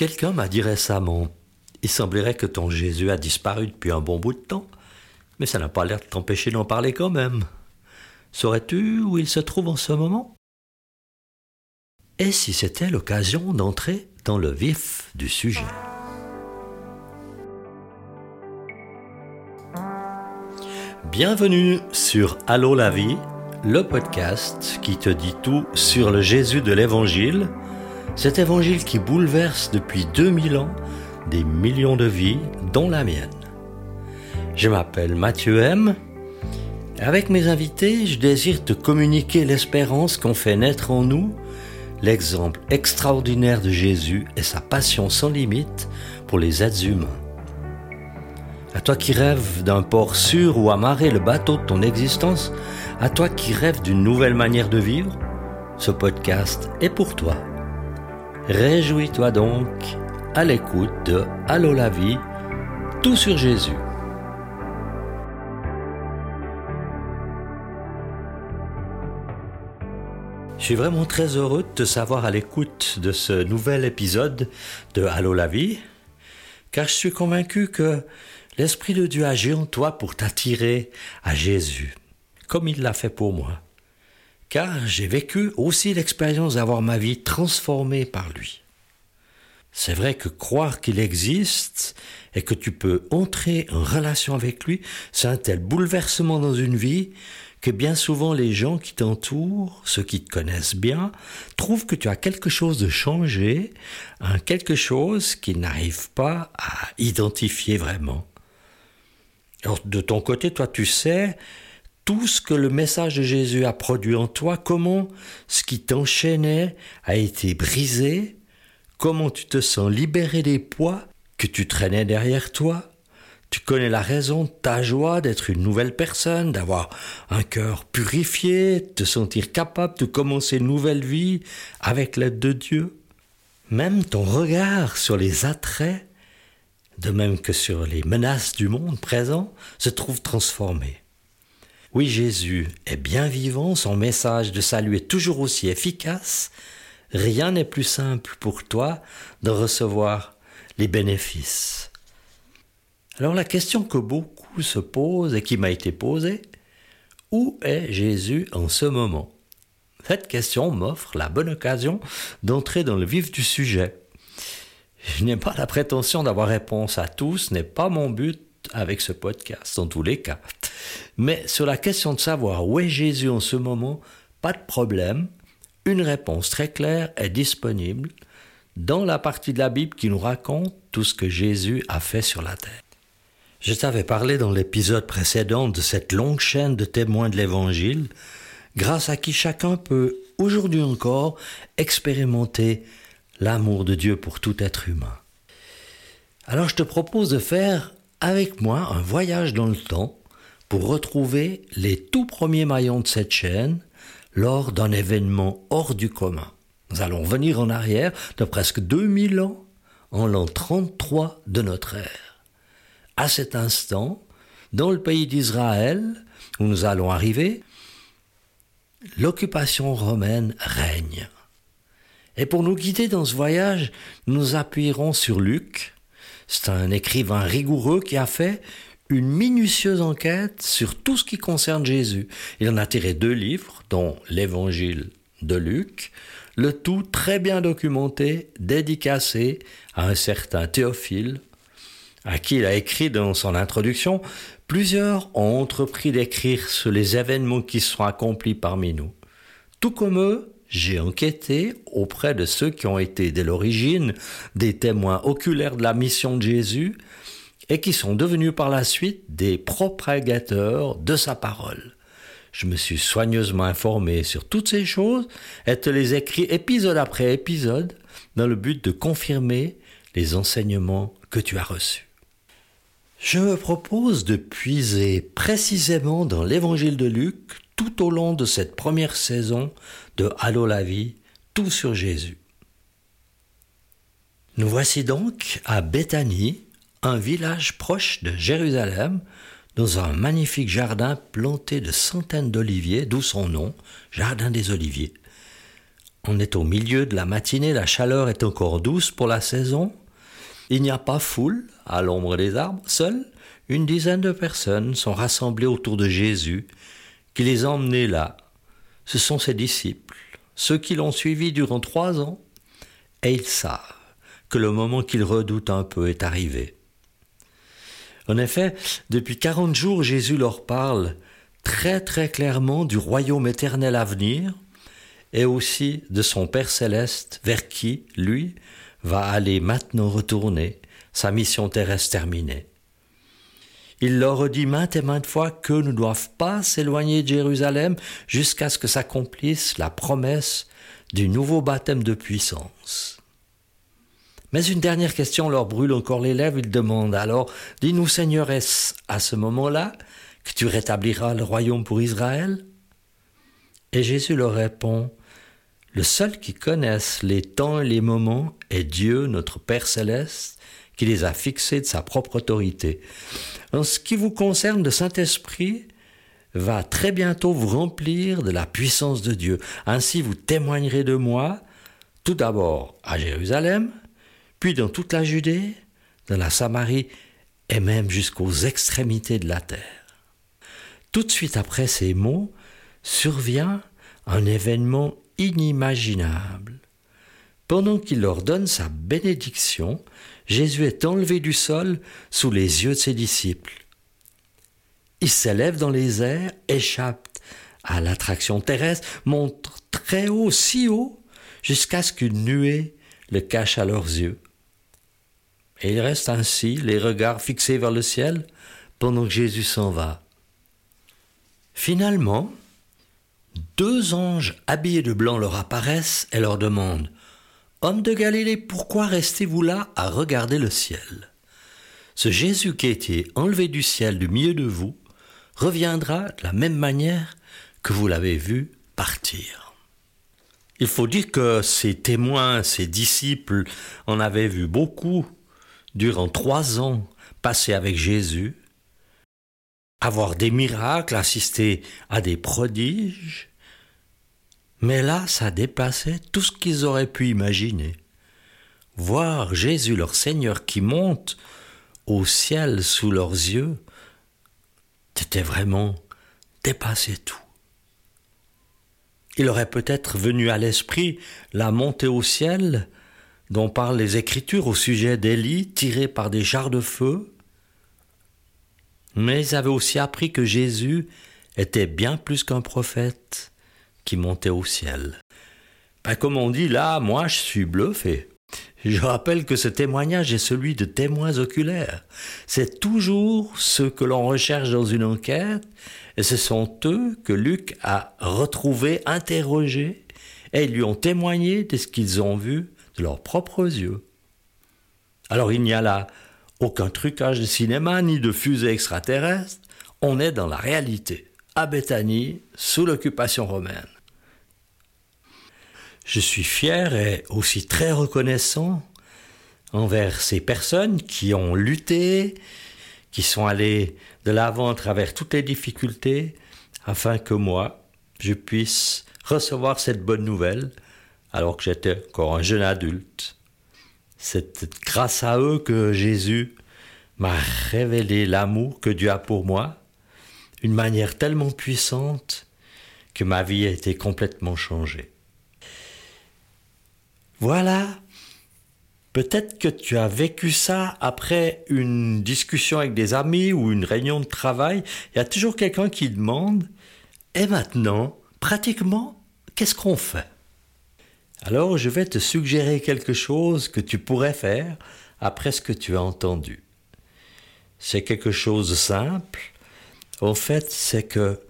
Quelqu'un m'a dit récemment, il semblerait que ton Jésus a disparu depuis un bon bout de temps, mais ça n'a pas l'air de t'empêcher d'en parler quand même. Saurais-tu où il se trouve en ce moment? Et si c'était l'occasion d'entrer dans le vif du sujet Bienvenue sur Allô la vie, le podcast qui te dit tout sur le Jésus de l'Évangile, cet Évangile qui bouleverse depuis 2000 ans des millions de vies, dont la mienne. Je m'appelle Mathieu M. Avec mes invités, je désire te communiquer l'espérance qu'ont fait naître en nous l'exemple extraordinaire de Jésus et sa passion sans limite pour les êtres humains. À toi qui rêves d'un port sûr où amarrer le bateau de ton existence, à toi qui rêves d'une nouvelle manière de vivre, ce podcast est pour toi. Réjouis-toi donc à l'écoute de Allô la vie, tout sur Jésus. Je suis vraiment très heureux de te savoir à l'écoute de ce nouvel épisode de Allô la vie, car je suis convaincu que L'Esprit de Dieu agit en toi pour t'attirer à Jésus, comme il l'a fait pour moi. Car j'ai vécu aussi l'expérience d'avoir ma vie transformée par lui. C'est vrai que croire qu'il existe et que tu peux entrer en relation avec lui, c'est un tel bouleversement dans une vie que bien souvent les gens qui t'entourent, ceux qui te connaissent bien, trouvent que tu as quelque chose de changé, un quelque chose qu'ils n'arrivent pas à identifier vraiment. Alors, de ton côté, toi, tu sais tout ce que le message de Jésus a produit en toi, comment ce qui t'enchaînait a été brisé, comment tu te sens libéré des poids que tu traînais derrière toi. Tu connais la raison de ta joie d'être une nouvelle personne, d'avoir un cœur purifié, de te sentir capable de commencer une nouvelle vie avec l'aide de Dieu. Même ton regard sur les attraits de même que sur les menaces du monde présent, se trouve transformé. Oui, Jésus est bien vivant, son message de salut est toujours aussi efficace, rien n'est plus simple pour toi de recevoir les bénéfices. Alors la question que beaucoup se posent et qui m'a été posée, où est Jésus en ce moment? Cette question m'offre la bonne occasion d'entrer dans le vif du sujet. Je n'ai pas la prétention d'avoir réponse à tout, ce n'est pas mon but avec ce podcast, en tous les cas. Mais sur la question de savoir où est Jésus en ce moment, pas de problème. Une réponse très claire est disponible dans la partie de la Bible qui nous raconte tout ce que Jésus a fait sur la terre. Je t'avais parlé dans l'épisode précédent de cette longue chaîne de témoins de l'Évangile, grâce à qui chacun peut, aujourd'hui encore, expérimenter l'amour de Dieu pour tout être humain. Alors je te propose de faire avec moi un voyage dans le temps pour retrouver les tout premiers maillons de cette chaîne lors d'un événement hors du commun. Nous allons venir en arrière de presque 2000 ans, en l'an 33 de notre ère. À cet instant, dans le pays d'Israël, où nous allons arriver, l'occupation romaine règne. Et pour nous guider dans ce voyage, nous appuierons sur Luc. C'est un écrivain rigoureux qui a fait une minutieuse enquête sur tout ce qui concerne Jésus. Il en a tiré deux livres, dont l'Évangile de Luc, le tout très bien documenté, dédicacé à un certain Théophile, à qui il a écrit dans son introduction, plusieurs ont entrepris d'écrire sur les événements qui sont accomplis parmi nous. Tout comme eux, j'ai enquêté auprès de ceux qui ont été dès l'origine des témoins oculaires de la mission de Jésus et qui sont devenus par la suite des propagateurs de sa parole. Je me suis soigneusement informé sur toutes ces choses et te les écris épisode après épisode dans le but de confirmer les enseignements que tu as reçus. Je me propose de puiser précisément dans l'évangile de Luc tout au long de cette première saison de Allô la vie, tout sur Jésus. Nous voici donc à Béthanie, un village proche de Jérusalem, dans un magnifique jardin planté de centaines d'oliviers, d'où son nom, Jardin des Oliviers. On est au milieu de la matinée, la chaleur est encore douce pour la saison. Il n'y a pas foule à l'ombre des arbres. Seules une dizaine de personnes sont rassemblées autour de Jésus, qui les a là. Ce sont ses disciples, ceux qui l'ont suivi durant trois ans, et ils savent que le moment qu'ils redoutent un peu est arrivé. En effet, depuis quarante jours, Jésus leur parle très très clairement du royaume éternel à venir, et aussi de son Père céleste vers qui, lui, va aller maintenant retourner, sa mission terrestre terminée. Il leur dit maintes et maintes fois que ne doivent pas s'éloigner de Jérusalem jusqu'à ce que s'accomplisse la promesse du nouveau baptême de puissance. Mais une dernière question leur brûle encore les lèvres. Ils demandent alors, dis-nous Seigneur, est-ce à ce moment-là que tu rétabliras le royaume pour Israël? Et Jésus leur répond, le seul qui connaisse les temps et les moments est Dieu, notre Père céleste, qui les a fixés de sa propre autorité. En ce qui vous concerne, le Saint-Esprit va très bientôt vous remplir de la puissance de Dieu. Ainsi vous témoignerez de moi, tout d'abord à Jérusalem, puis dans toute la Judée, dans la Samarie et même jusqu'aux extrémités de la terre. Tout de suite après ces mots, survient un événement inimaginable. Pendant qu'il leur donne sa bénédiction, Jésus est enlevé du sol sous les yeux de ses disciples. Il s'élève dans les airs, échappe à l'attraction terrestre, monte très haut, si haut, jusqu'à ce qu'une nuée le cache à leurs yeux. Et il reste ainsi, les regards fixés vers le ciel, pendant que Jésus s'en va. Finalement, deux anges habillés de blanc leur apparaissent et leur demandent Homme de Galilée, pourquoi restez-vous là à regarder le ciel? Ce Jésus qui a été enlevé du ciel du milieu de vous reviendra de la même manière que vous l'avez vu partir. Il faut dire que ces témoins, ces disciples en avaient vu beaucoup durant trois ans passés avec Jésus, avoir des miracles, assister à des prodiges, mais là, ça dépassait tout ce qu'ils auraient pu imaginer. Voir Jésus leur Seigneur qui monte au ciel sous leurs yeux, c'était vraiment dépasser tout. Il aurait peut-être venu à l'esprit la montée au ciel dont parlent les Écritures au sujet d'Élie tiré par des chars de feu. Mais ils avaient aussi appris que Jésus était bien plus qu'un prophète qui montait au ciel. Ben, comme on dit là, moi je suis bluffé. Je rappelle que ce témoignage est celui de témoins oculaires. C'est toujours ce que l'on recherche dans une enquête, et ce sont eux que Luc a retrouvés, interrogés, et ils lui ont témoigné de ce qu'ils ont vu leurs propres yeux. Alors il n'y a là aucun trucage de cinéma ni de fusée extraterrestre, on est dans la réalité, à Béthanie, sous l'occupation romaine. Je suis fier et aussi très reconnaissant envers ces personnes qui ont lutté, qui sont allées de l'avant à travers toutes les difficultés, afin que moi, je puisse recevoir cette bonne nouvelle alors que j'étais encore un jeune adulte. C'est grâce à eux que Jésus m'a révélé l'amour que Dieu a pour moi, une manière tellement puissante que ma vie a été complètement changée. Voilà, peut-être que tu as vécu ça après une discussion avec des amis ou une réunion de travail. Il y a toujours quelqu'un qui demande, et maintenant, pratiquement, qu'est-ce qu'on fait? Alors je vais te suggérer quelque chose que tu pourrais faire après ce que tu as entendu. C'est quelque chose de simple. En fait, c'est que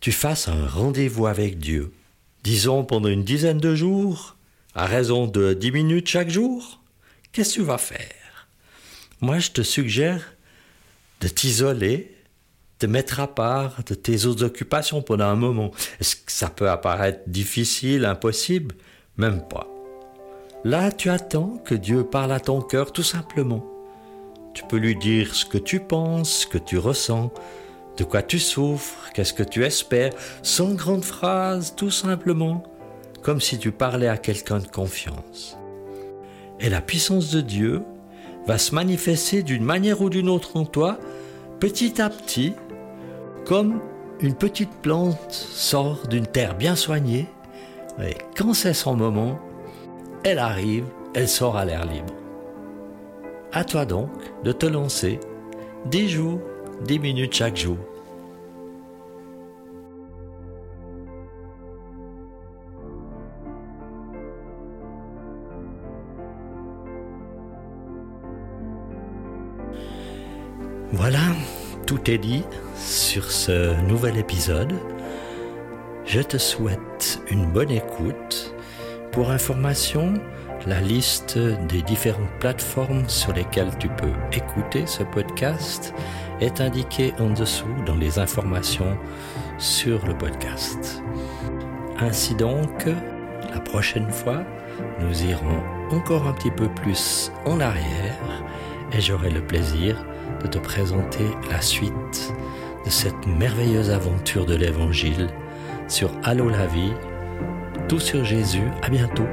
tu fasses un rendez-vous avec Dieu. Disons pendant une dizaine de jours, à raison de dix minutes chaque jour. Qu'est-ce que tu vas faire? Moi, je te suggère de t'isoler, de mettre à part de tes autres occupations pendant un moment. Est-ce que ça peut apparaître difficile, impossible? Même pas. Là, tu attends que Dieu parle à ton cœur tout simplement. Tu peux lui dire ce que tu penses, ce que tu ressens, de quoi tu souffres, qu'est-ce que tu espères, sans grande phrase, tout simplement, comme si tu parlais à quelqu'un de confiance. Et la puissance de Dieu va se manifester d'une manière ou d'une autre en toi, petit à petit, comme une petite plante sort d'une terre bien soignée, et quand c'est son moment, elle arrive, elle sort à l'air libre. À toi donc de te lancer dix jours, dix minutes chaque jour. Voilà, tout est dit sur ce nouvel épisode. Je te souhaite une bonne écoute. Pour information, la liste des différentes plateformes sur lesquelles tu peux écouter ce podcast est indiquée en dessous dans les informations sur le podcast. Ainsi donc, la prochaine fois, nous irons encore un petit peu plus en arrière et j'aurai le plaisir de te présenter la suite de cette merveilleuse aventure de l'Évangile sur Allo la vie, tout sur Jésus. À bientôt.